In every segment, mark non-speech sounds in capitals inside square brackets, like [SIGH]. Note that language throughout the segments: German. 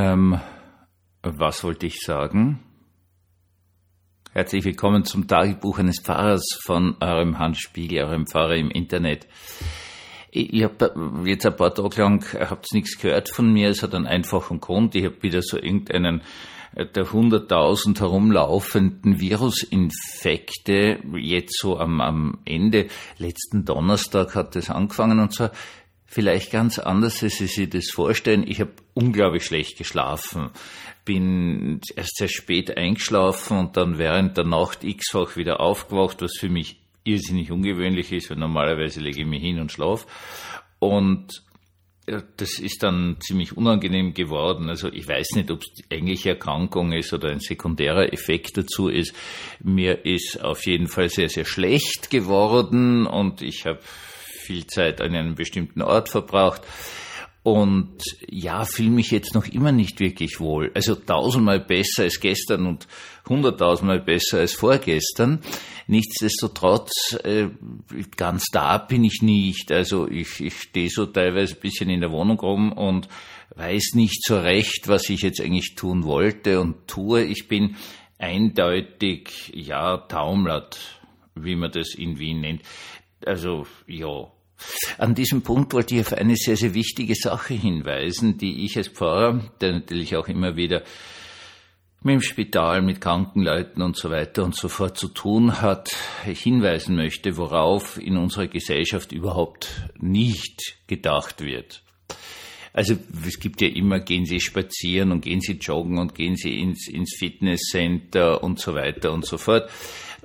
Ähm, was wollte ich sagen? Herzlich willkommen zum Tagebuch eines Pfarrers von eurem Hans Spiegel, eurem Pfarrer im Internet. Ich, habe jetzt ein paar Tage lang, habt nichts gehört von mir, es hat einen einfachen Grund, ich habe wieder so irgendeinen äh, der 100.000 herumlaufenden Virusinfekte jetzt so am, am Ende. Letzten Donnerstag hat das angefangen und zwar vielleicht ganz anders, als Sie sich das vorstellen. Ich habe unglaublich schlecht geschlafen, bin erst sehr spät eingeschlafen und dann während der Nacht x-fach wieder aufgewacht, was für mich irrsinnig ungewöhnlich ist, weil normalerweise lege ich mich hin und schlafe. Und das ist dann ziemlich unangenehm geworden. Also ich weiß nicht, ob es eigentlich Erkrankung ist oder ein sekundärer Effekt dazu ist. Mir ist auf jeden Fall sehr, sehr schlecht geworden und ich habe viel Zeit an einem bestimmten Ort verbracht. Und ja, fühle mich jetzt noch immer nicht wirklich wohl. Also tausendmal besser als gestern und hunderttausendmal besser als vorgestern. Nichtsdestotrotz, äh, ganz da bin ich nicht. Also ich, ich stehe so teilweise ein bisschen in der Wohnung rum und weiß nicht so recht, was ich jetzt eigentlich tun wollte und tue. Ich bin eindeutig, ja, taumlert, wie man das in Wien nennt. Also, ja, an diesem Punkt wollte ich auf eine sehr, sehr wichtige Sache hinweisen, die ich als Pfarrer, der natürlich auch immer wieder mit dem Spital, mit Krankenleuten und so weiter und so fort zu tun hat, hinweisen möchte, worauf in unserer Gesellschaft überhaupt nicht gedacht wird. Also es gibt ja immer, gehen Sie spazieren und gehen Sie joggen und gehen Sie ins, ins Fitnesscenter und so weiter und so fort.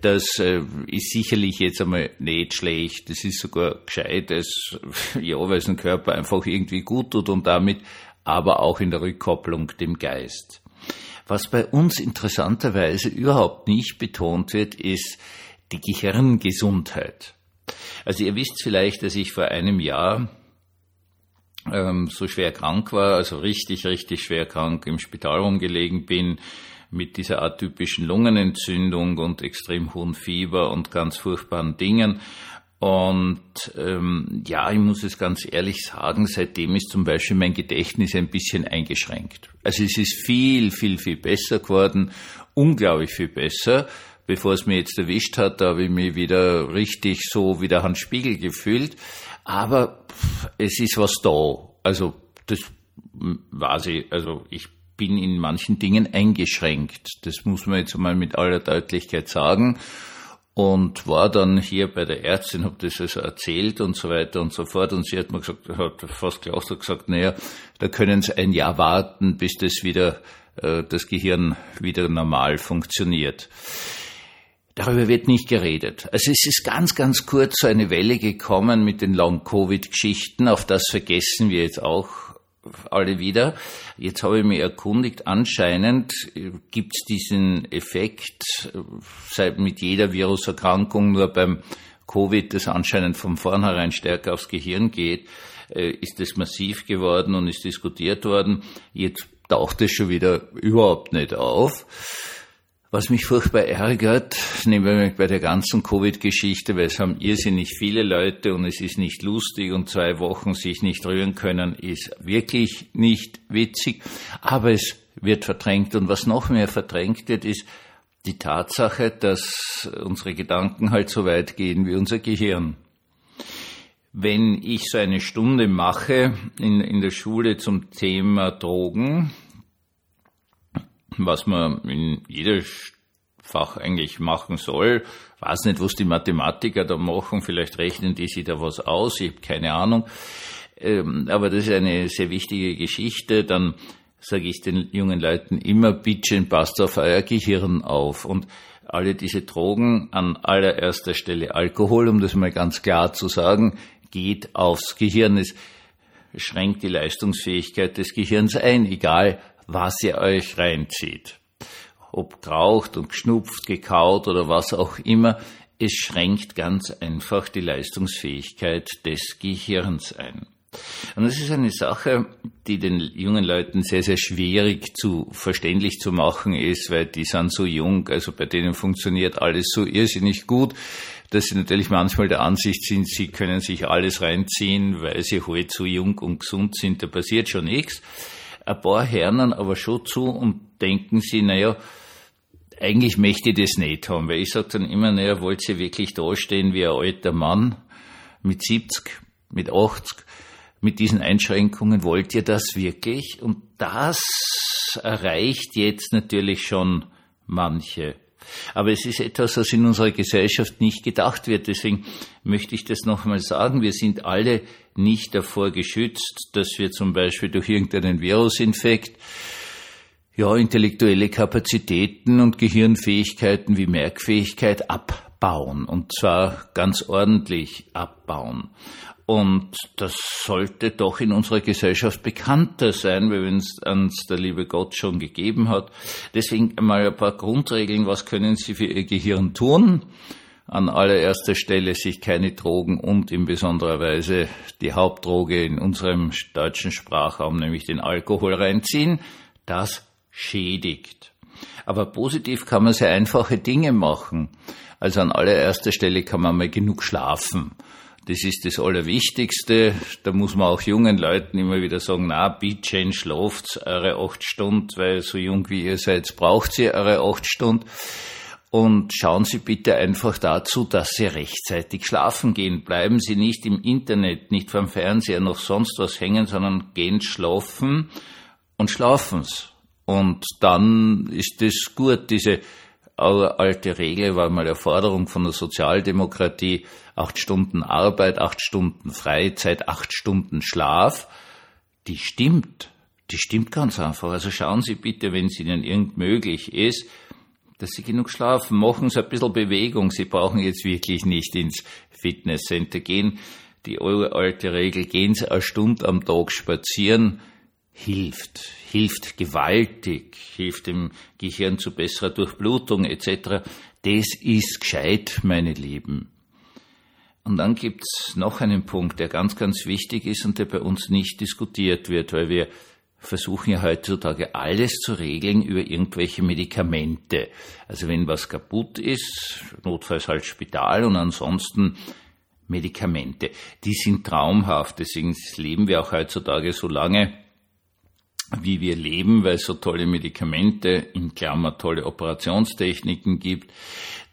Das äh, ist sicherlich jetzt einmal nicht schlecht. Das ist sogar gescheit, als, [LAUGHS] ja, weil es dem Körper einfach irgendwie gut tut und damit aber auch in der Rückkopplung dem Geist. Was bei uns interessanterweise überhaupt nicht betont wird, ist die Gehirngesundheit. Also ihr wisst vielleicht, dass ich vor einem Jahr ähm, so schwer krank war, also richtig, richtig schwer krank im Spital rumgelegen bin, mit dieser atypischen Lungenentzündung und extrem hohen Fieber und ganz furchtbaren Dingen. Und ähm, ja, ich muss es ganz ehrlich sagen, seitdem ist zum Beispiel mein Gedächtnis ein bisschen eingeschränkt. Also es ist viel, viel, viel besser geworden, unglaublich viel besser. Bevor es mir jetzt erwischt hat, da habe ich mich wieder richtig so wie der Hans Spiegel gefühlt. Aber es ist was da. Also das weiß ich. Also ich bin in manchen Dingen eingeschränkt. Das muss man jetzt mal mit aller Deutlichkeit sagen. Und war dann hier bei der Ärztin, habe das also erzählt und so weiter und so fort. Und sie hat mir gesagt, hat fast so gesagt, naja, da können Sie ein Jahr warten, bis das wieder, äh, das Gehirn wieder normal funktioniert. Darüber wird nicht geredet. Also es ist ganz, ganz kurz so eine Welle gekommen mit den Long-Covid-Geschichten. Auf das vergessen wir jetzt auch alle wieder. Jetzt habe ich mich erkundigt, anscheinend gibt es diesen Effekt seit mit jeder Viruserkrankung, nur beim Covid, das anscheinend von vornherein stärker aufs Gehirn geht, äh, ist das massiv geworden und ist diskutiert worden. Jetzt taucht es schon wieder überhaupt nicht auf. Was mich furchtbar ärgert, nehmen wir bei der ganzen Covid-Geschichte, weil es haben irrsinnig viele Leute und es ist nicht lustig und zwei Wochen sich nicht rühren können, ist wirklich nicht witzig, aber es wird verdrängt und was noch mehr verdrängt wird, ist die Tatsache, dass unsere Gedanken halt so weit gehen wie unser Gehirn. Wenn ich so eine Stunde mache in, in der Schule zum Thema Drogen, was man in jeder Fach eigentlich machen soll. Weiß nicht, was die Mathematiker da machen. Vielleicht rechnen die sich da was aus. Ich habe keine Ahnung. Ähm, aber das ist eine sehr wichtige Geschichte. Dann sage ich den jungen Leuten immer, bitte passt auf euer Gehirn auf. Und alle diese Drogen, an allererster Stelle Alkohol, um das mal ganz klar zu sagen, geht aufs Gehirn. Es schränkt die Leistungsfähigkeit des Gehirns ein, egal was ihr euch reinzieht. Ob geraucht und geschnupft, gekaut oder was auch immer, es schränkt ganz einfach die Leistungsfähigkeit des Gehirns ein. Und das ist eine Sache, die den jungen Leuten sehr, sehr schwierig zu verständlich zu machen ist, weil die sind so jung, also bei denen funktioniert alles so irrsinnig gut, dass sie natürlich manchmal der Ansicht sind, sie können sich alles reinziehen, weil sie halt so jung und gesund sind, da passiert schon nichts. Ein paar Herren aber schon zu und denken sie, naja, eigentlich möchte ich das nicht haben, weil ich sage dann immer, naja, wollt ihr wirklich dastehen wie ein alter Mann mit 70, mit 80, mit diesen Einschränkungen, wollt ihr das wirklich? Und das erreicht jetzt natürlich schon manche. Aber es ist etwas, was in unserer Gesellschaft nicht gedacht wird. Deswegen möchte ich das nochmal sagen. Wir sind alle nicht davor geschützt, dass wir zum Beispiel durch irgendeinen Virusinfekt ja, intellektuelle Kapazitäten und Gehirnfähigkeiten wie Merkfähigkeit abbauen. Und zwar ganz ordentlich abbauen. Und das sollte doch in unserer Gesellschaft bekannter sein, wenn es uns der liebe Gott schon gegeben hat. Deswegen einmal ein paar Grundregeln. Was können Sie für Ihr Gehirn tun? An allererster Stelle sich keine Drogen und in besonderer Weise die Hauptdroge in unserem deutschen Sprachraum, nämlich den Alkohol reinziehen. Das schädigt. Aber positiv kann man sehr einfache Dinge machen. Also an allererster Stelle kann man mal genug schlafen. Das ist das Allerwichtigste. Da muss man auch jungen Leuten immer wieder sagen, na, bitte schlaft eure acht Stunden, weil so jung wie ihr seid, braucht ihr eure acht Stunden. Und schauen Sie bitte einfach dazu, dass Sie rechtzeitig schlafen gehen. Bleiben Sie nicht im Internet, nicht vom Fernseher noch sonst was hängen, sondern gehen schlafen und schlafen's. Und dann ist das gut, diese alte Regel war mal eine Forderung von der Sozialdemokratie, acht Stunden Arbeit, acht Stunden Freizeit, acht Stunden Schlaf, die stimmt. Die stimmt ganz einfach. Also schauen Sie bitte, wenn es Ihnen irgend möglich ist, dass Sie genug schlafen. Machen Sie ein bisschen Bewegung. Sie brauchen jetzt wirklich nicht ins Fitnesscenter gehen. Die alte Regel, gehen Sie eine Stunde am Tag spazieren, hilft, hilft gewaltig, hilft dem Gehirn zu besserer Durchblutung etc. Das ist gescheit, meine Lieben. Und dann gibt's noch einen Punkt, der ganz, ganz wichtig ist und der bei uns nicht diskutiert wird, weil wir versuchen ja heutzutage alles zu regeln über irgendwelche Medikamente. Also wenn was kaputt ist, notfalls halt Spital und ansonsten Medikamente. Die sind traumhaft, deswegen leben wir auch heutzutage so lange, wie wir leben, weil es so tolle Medikamente, in Klammer tolle Operationstechniken gibt.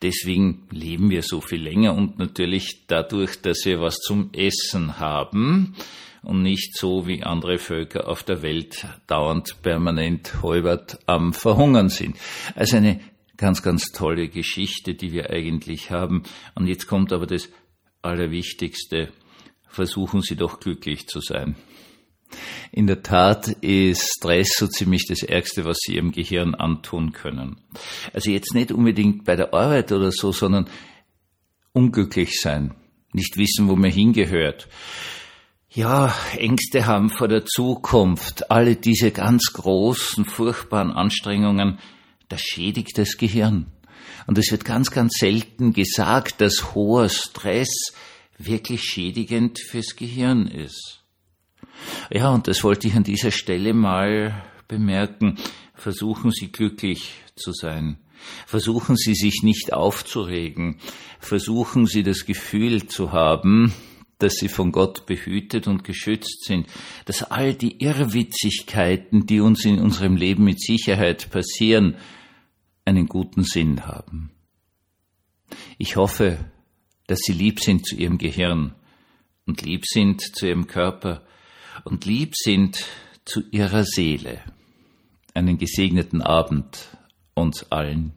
Deswegen leben wir so viel länger und natürlich dadurch, dass wir was zum Essen haben und nicht so wie andere Völker auf der Welt dauernd permanent halbert am Verhungern sind. Also eine ganz, ganz tolle Geschichte, die wir eigentlich haben. Und jetzt kommt aber das Allerwichtigste. Versuchen Sie doch glücklich zu sein. In der Tat ist Stress so ziemlich das Ärgste, was Sie Ihrem Gehirn antun können. Also jetzt nicht unbedingt bei der Arbeit oder so, sondern unglücklich sein, nicht wissen, wo man hingehört. Ja, Ängste haben vor der Zukunft, alle diese ganz großen, furchtbaren Anstrengungen, das schädigt das Gehirn. Und es wird ganz, ganz selten gesagt, dass hoher Stress wirklich schädigend fürs Gehirn ist. Ja, und das wollte ich an dieser Stelle mal bemerken. Versuchen Sie glücklich zu sein. Versuchen Sie sich nicht aufzuregen. Versuchen Sie das Gefühl zu haben, dass Sie von Gott behütet und geschützt sind. Dass all die Irrwitzigkeiten, die uns in unserem Leben mit Sicherheit passieren, einen guten Sinn haben. Ich hoffe, dass Sie lieb sind zu Ihrem Gehirn und lieb sind zu Ihrem Körper und lieb sind zu ihrer Seele. Einen gesegneten Abend uns allen.